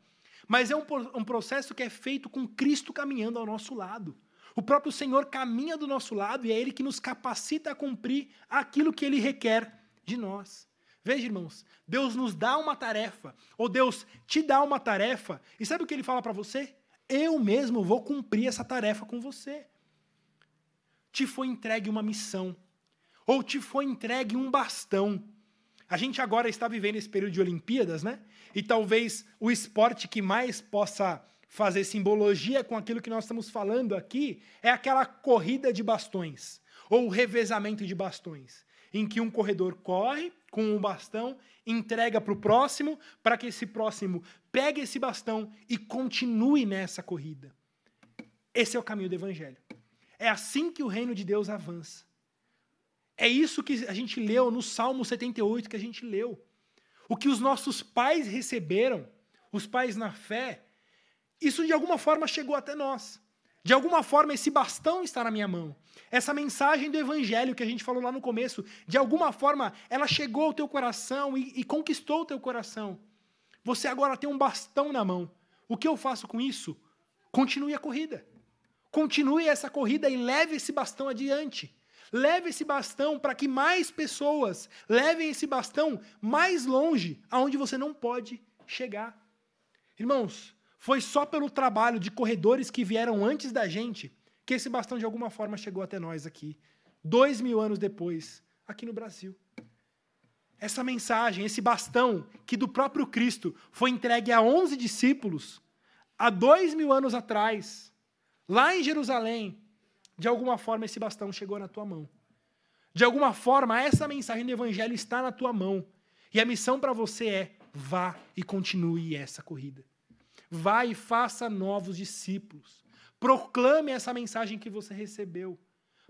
mas é um processo que é feito com Cristo caminhando ao nosso lado. O próprio Senhor caminha do nosso lado e é Ele que nos capacita a cumprir aquilo que Ele requer de nós. Veja, irmãos, Deus nos dá uma tarefa, ou Deus te dá uma tarefa, e sabe o que Ele fala para você? Eu mesmo vou cumprir essa tarefa com você. Te foi entregue uma missão, ou te foi entregue um bastão. A gente agora está vivendo esse período de Olimpíadas, né? E talvez o esporte que mais possa fazer simbologia com aquilo que nós estamos falando aqui é aquela corrida de bastões, ou revezamento de bastões, em que um corredor corre com um bastão, entrega para o próximo, para que esse próximo pegue esse bastão e continue nessa corrida. Esse é o caminho do Evangelho. É assim que o reino de Deus avança. É isso que a gente leu no Salmo 78 que a gente leu. O que os nossos pais receberam, os pais na fé, isso de alguma forma chegou até nós. De alguma forma, esse bastão está na minha mão. Essa mensagem do evangelho que a gente falou lá no começo, de alguma forma, ela chegou ao teu coração e, e conquistou o teu coração. Você agora tem um bastão na mão. O que eu faço com isso? Continue a corrida. Continue essa corrida e leve esse bastão adiante. Leve esse bastão para que mais pessoas levem esse bastão mais longe, aonde você não pode chegar. Irmãos, foi só pelo trabalho de corredores que vieram antes da gente que esse bastão de alguma forma chegou até nós aqui, dois mil anos depois, aqui no Brasil. Essa mensagem, esse bastão que do próprio Cristo foi entregue a onze discípulos há dois mil anos atrás, lá em Jerusalém, de alguma forma esse bastão chegou na tua mão. De alguma forma, essa mensagem do Evangelho está na tua mão. E a missão para você é: vá e continue essa corrida. Vai e faça novos discípulos. Proclame essa mensagem que você recebeu.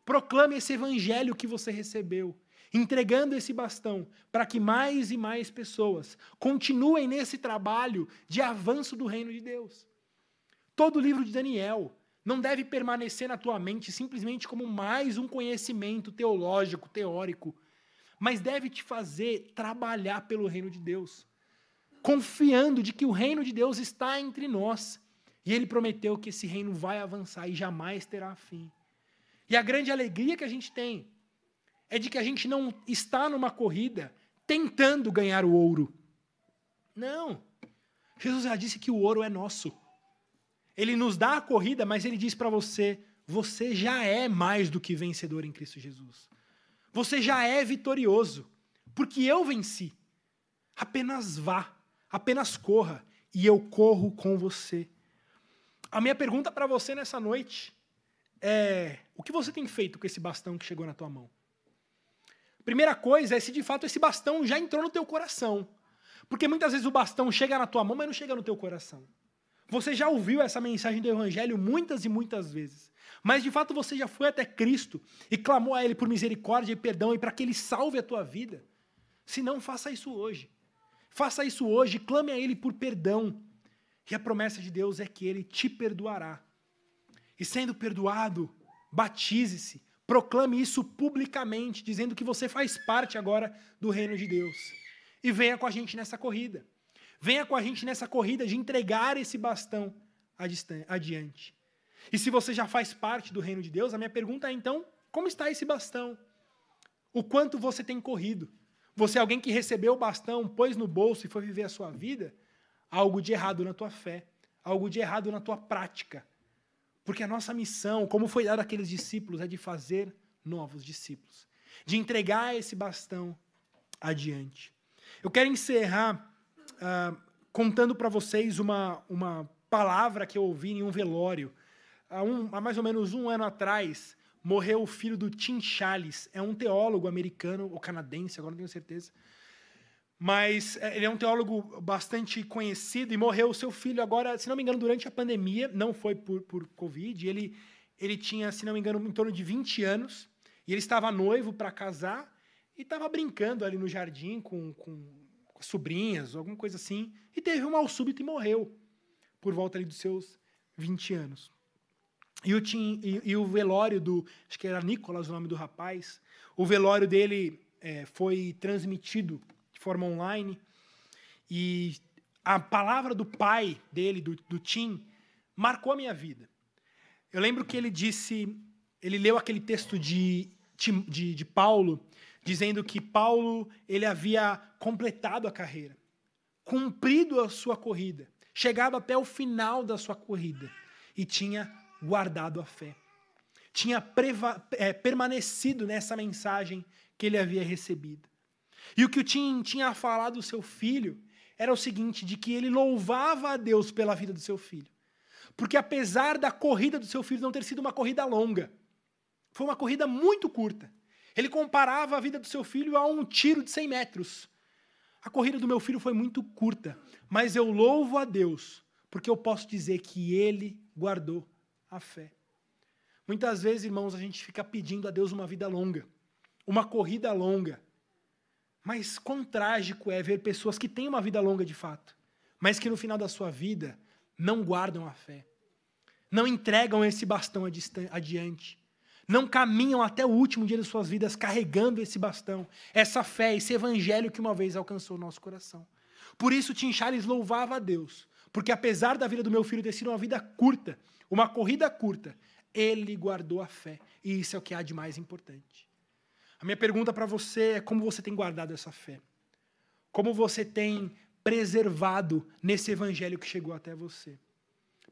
Proclame esse evangelho que você recebeu, entregando esse bastão para que mais e mais pessoas continuem nesse trabalho de avanço do reino de Deus. Todo o livro de Daniel não deve permanecer na tua mente simplesmente como mais um conhecimento teológico, teórico, mas deve te fazer trabalhar pelo reino de Deus confiando de que o reino de Deus está entre nós. E ele prometeu que esse reino vai avançar e jamais terá fim. E a grande alegria que a gente tem é de que a gente não está numa corrida tentando ganhar o ouro. Não. Jesus já disse que o ouro é nosso. Ele nos dá a corrida, mas ele diz para você: você já é mais do que vencedor em Cristo Jesus. Você já é vitorioso, porque eu venci. Apenas vá Apenas corra e eu corro com você. A minha pergunta para você nessa noite é: o que você tem feito com esse bastão que chegou na tua mão? Primeira coisa é se de fato esse bastão já entrou no teu coração. Porque muitas vezes o bastão chega na tua mão, mas não chega no teu coração. Você já ouviu essa mensagem do evangelho muitas e muitas vezes. Mas de fato você já foi até Cristo e clamou a ele por misericórdia e perdão e para que ele salve a tua vida. Se não, faça isso hoje. Faça isso hoje, clame a Ele por perdão. E a promessa de Deus é que Ele te perdoará. E sendo perdoado, batize-se, proclame isso publicamente, dizendo que você faz parte agora do reino de Deus. E venha com a gente nessa corrida. Venha com a gente nessa corrida de entregar esse bastão adiante. E se você já faz parte do reino de Deus, a minha pergunta é então: como está esse bastão? O quanto você tem corrido? Você é alguém que recebeu o bastão, pôs no bolso e foi viver a sua vida, algo de errado na tua fé, algo de errado na tua prática. Porque a nossa missão, como foi dado àqueles discípulos, é de fazer novos discípulos, de entregar esse bastão adiante. Eu quero encerrar uh, contando para vocês uma, uma palavra que eu ouvi em um velório. Há, um, há mais ou menos um ano atrás, morreu o filho do Tim Challis. É um teólogo americano ou canadense, agora não tenho certeza. Mas é, ele é um teólogo bastante conhecido e morreu o seu filho agora, se não me engano, durante a pandemia. Não foi por, por Covid. Ele, ele tinha, se não me engano, em torno de 20 anos, e ele estava noivo para casar e estava brincando ali no jardim com, com, com as sobrinhas, alguma coisa assim, e teve um mal súbito e morreu por volta ali dos seus 20 anos. E o, e, e, o velório do, acho que era Nicolas o nome do rapaz, o velório dele é, foi transmitido de forma online e a palavra do pai dele, do, do Tim, marcou a minha vida. Eu lembro que ele disse, ele leu aquele texto de, de, de Paulo, dizendo que Paulo ele havia completado a carreira, cumprido a sua corrida, chegado até o final da sua corrida e tinha guardado a fé. Tinha é, permanecido nessa mensagem que ele havia recebido. E o que o Tim tinha falado do seu filho era o seguinte: de que ele louvava a Deus pela vida do seu filho. Porque apesar da corrida do seu filho não ter sido uma corrida longa, foi uma corrida muito curta. Ele comparava a vida do seu filho a um tiro de 100 metros. A corrida do meu filho foi muito curta, mas eu louvo a Deus, porque eu posso dizer que ele guardou a fé. Muitas vezes, irmãos, a gente fica pedindo a Deus uma vida longa, uma corrida longa. Mas quão trágico é ver pessoas que têm uma vida longa de fato, mas que no final da sua vida não guardam a fé, não entregam esse bastão adiante, não caminham até o último dia de suas vidas carregando esse bastão, essa fé, esse evangelho que uma vez alcançou o nosso coração. Por isso, Tim Charles louvava a Deus, porque apesar da vida do meu filho ter sido uma vida curta, uma corrida curta, ele guardou a fé. E isso é o que há de mais importante. A minha pergunta para você é como você tem guardado essa fé? Como você tem preservado nesse evangelho que chegou até você?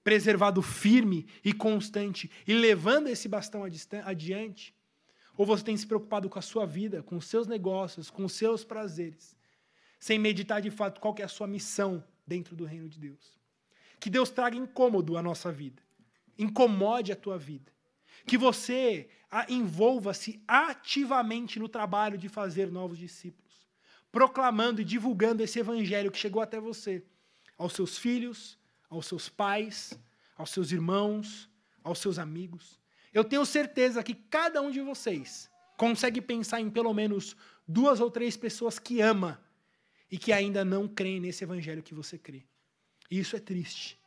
Preservado firme e constante e levando esse bastão adiante? Ou você tem se preocupado com a sua vida, com os seus negócios, com os seus prazeres, sem meditar de fato qual é a sua missão dentro do reino de Deus? Que Deus traga incômodo à nossa vida, incomode a tua vida. Que você envolva-se ativamente no trabalho de fazer novos discípulos, proclamando e divulgando esse evangelho que chegou até você, aos seus filhos, aos seus pais, aos seus irmãos, aos seus amigos. Eu tenho certeza que cada um de vocês consegue pensar em pelo menos duas ou três pessoas que ama e que ainda não creem nesse evangelho que você crê. E isso é triste.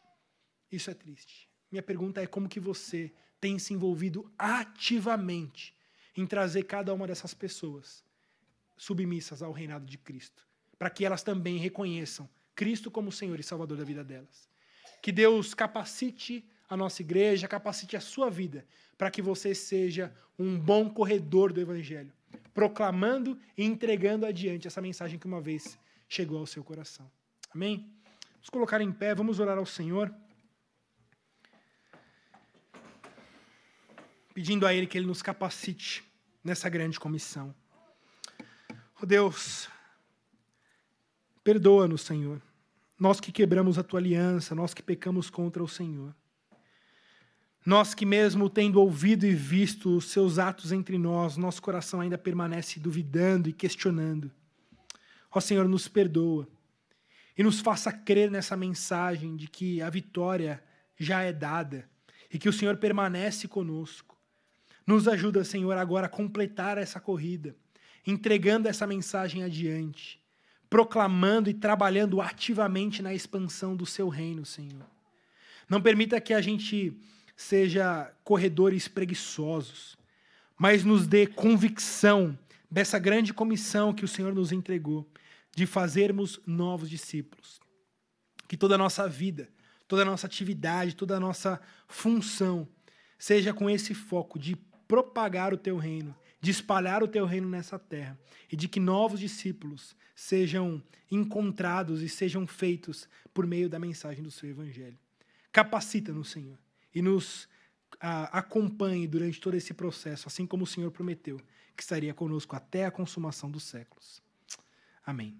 Isso é triste. Minha pergunta é como que você tem se envolvido ativamente em trazer cada uma dessas pessoas submissas ao reinado de Cristo, para que elas também reconheçam Cristo como Senhor e Salvador da vida delas. Que Deus capacite a nossa igreja, capacite a sua vida, para que você seja um bom corredor do Evangelho, proclamando e entregando adiante essa mensagem que uma vez chegou ao seu coração. Amém? Vamos colocar em pé, vamos orar ao Senhor. pedindo a Ele que Ele nos capacite nessa grande comissão. Oh Deus, perdoa-nos, Senhor. Nós que quebramos a tua aliança, nós que pecamos contra o Senhor. Nós que, mesmo tendo ouvido e visto os seus atos entre nós, nosso coração ainda permanece duvidando e questionando. Ó Senhor, nos perdoa e nos faça crer nessa mensagem de que a vitória já é dada e que o Senhor permanece conosco. Nos ajuda, Senhor, agora a completar essa corrida, entregando essa mensagem adiante, proclamando e trabalhando ativamente na expansão do seu reino, Senhor. Não permita que a gente seja corredores preguiçosos, mas nos dê convicção dessa grande comissão que o Senhor nos entregou, de fazermos novos discípulos. Que toda a nossa vida, toda a nossa atividade, toda a nossa função seja com esse foco de propagar o teu reino, de espalhar o teu reino nessa terra e de que novos discípulos sejam encontrados e sejam feitos por meio da mensagem do seu evangelho. Capacita-nos, Senhor, e nos a, acompanhe durante todo esse processo, assim como o Senhor prometeu que estaria conosco até a consumação dos séculos. Amém.